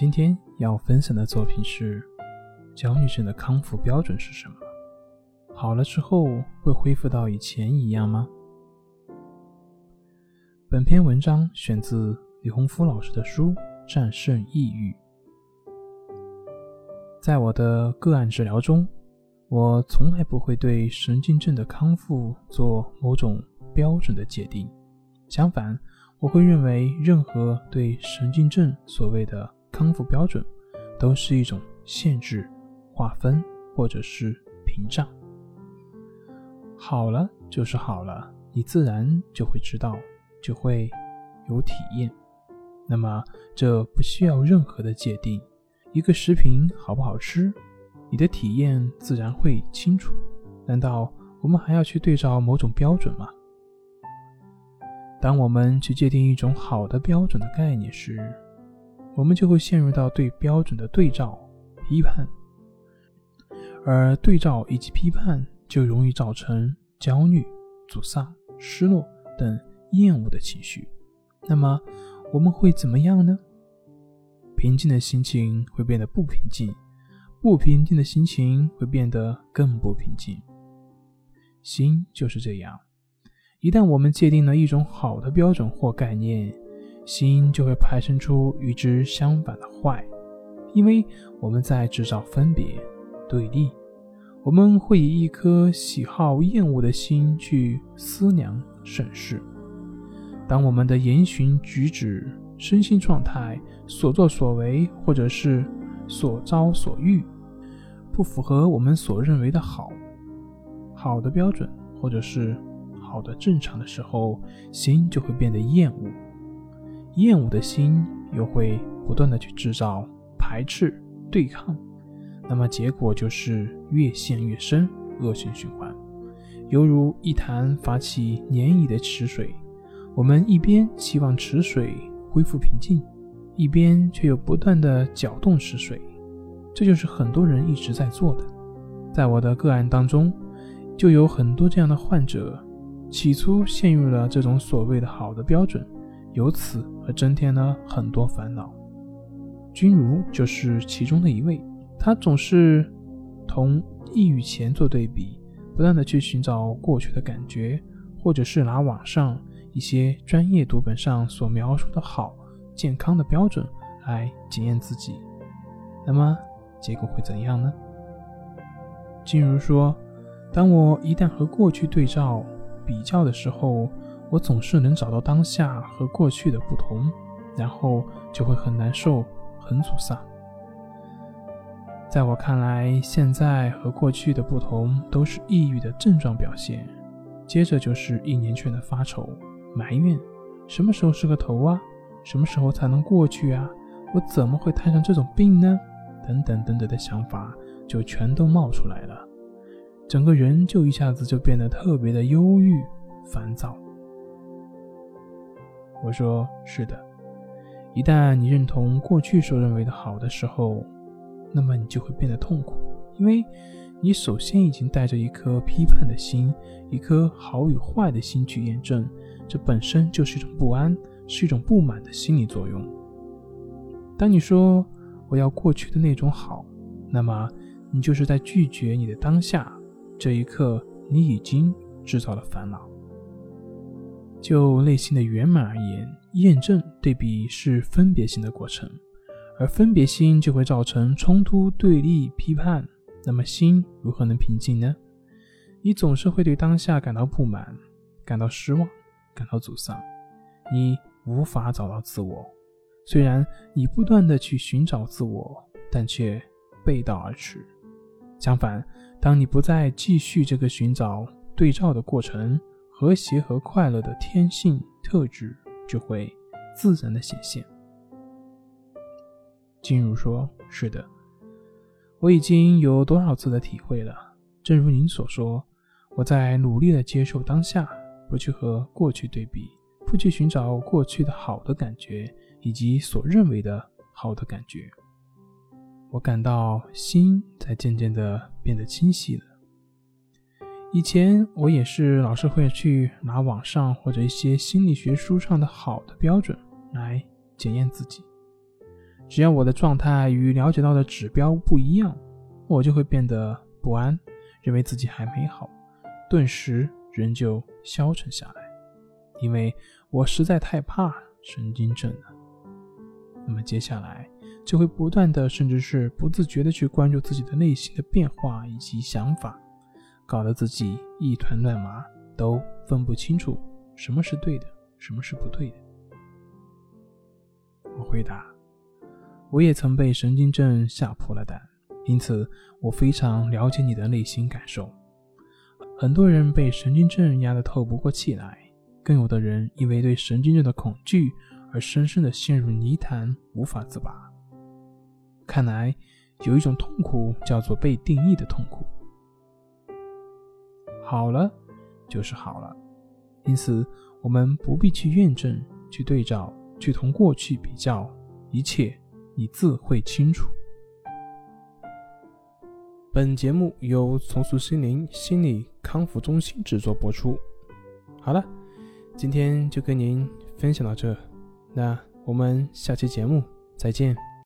今天要分享的作品是：焦虑症的康复标准是什么？好了之后会恢复到以前一样吗？本篇文章选自李洪福老师的书《战胜抑郁》。在我的个案治疗中，我从来不会对神经症的康复做某种标准的界定，相反，我会认为任何对神经症所谓的康复标准，都是一种限制、划分或者是屏障。好了就是好了，你自然就会知道，就会有体验。那么这不需要任何的界定。一个食品好不好吃，你的体验自然会清楚。难道我们还要去对照某种标准吗？当我们去界定一种好的标准的概念时，我们就会陷入到对标准的对照、批判，而对照以及批判就容易造成焦虑、沮丧、失落等厌恶的情绪。那么我们会怎么样呢？平静的心情会变得不平静，不平静的心情会变得更不平静。心就是这样，一旦我们界定了一种好的标准或概念。心就会派生出与之相反的坏，因为我们在制造分别、对立。我们会以一颗喜好、厌恶的心去思量、审视。当我们的言行举止、身心状态、所作所为，或者是所遭所遇，不符合我们所认为的好、好的标准，或者是好的正常的时候，心就会变得厌恶。厌恶的心又会不断的去制造排斥、对抗，那么结果就是越陷越深，恶性循环，犹如一潭发起涟漪的池水。我们一边希望池水恢复平静，一边却又不断的搅动池水，这就是很多人一直在做的。在我的个案当中，就有很多这样的患者，起初陷入了这种所谓的好的标准。由此而增添了很多烦恼，君如就是其中的一位。他总是同抑郁前做对比，不断的去寻找过去的感觉，或者是拿网上一些专业读本上所描述的好健康的标准来检验自己。那么结果会怎样呢？君如说：“当我一旦和过去对照比较的时候。”我总是能找到当下和过去的不同，然后就会很难受、很沮丧。在我看来，现在和过去的不同都是抑郁的症状表现。接着就是一连串的发愁、埋怨：什么时候是个头啊？什么时候才能过去啊？我怎么会摊上这种病呢？等等等等的想法就全都冒出来了，整个人就一下子就变得特别的忧郁、烦躁。我说是的，一旦你认同过去所认为的好的时候，那么你就会变得痛苦，因为你首先已经带着一颗批判的心，一颗好与坏的心去验证，这本身就是一种不安，是一种不满的心理作用。当你说我要过去的那种好，那么你就是在拒绝你的当下，这一刻你已经制造了烦恼。就内心的圆满而言，验证对比是分别心的过程，而分别心就会造成冲突、对立、批判。那么心如何能平静呢？你总是会对当下感到不满、感到失望、感到沮丧，你无法找到自我。虽然你不断的去寻找自我，但却背道而驰。相反，当你不再继续这个寻找对照的过程，和谐和快乐的天性特质就会自然的显现。金如说：“是的，我已经有多少次的体会了。正如您所说，我在努力的接受当下，不去和过去对比，不去寻找过去的好的感觉以及所认为的好的感觉。我感到心在渐渐的变得清晰了。以前我也是老是会去拿网上或者一些心理学书上的好的标准来检验自己。”只要我的状态与了解到的指标不一样，我就会变得不安，认为自己还没好，顿时人就消沉下来，因为我实在太怕神经症了。那么接下来就会不断的，甚至是不自觉的去关注自己的内心的变化以及想法，搞得自己一团乱麻，都分不清楚什么是对的，什么是不对的。我回答。我也曾被神经症吓破了胆，因此我非常了解你的内心感受。很多人被神经症压得透不过气来，更有的人因为对神经症的恐惧而深深的陷入泥潭，无法自拔。看来有一种痛苦叫做被定义的痛苦。好了，就是好了，因此我们不必去验证、去对照、去同过去比较，一切。你自会清楚。本节目由重塑心灵心理康复中心制作播出。好了，今天就跟您分享到这，那我们下期节目再见。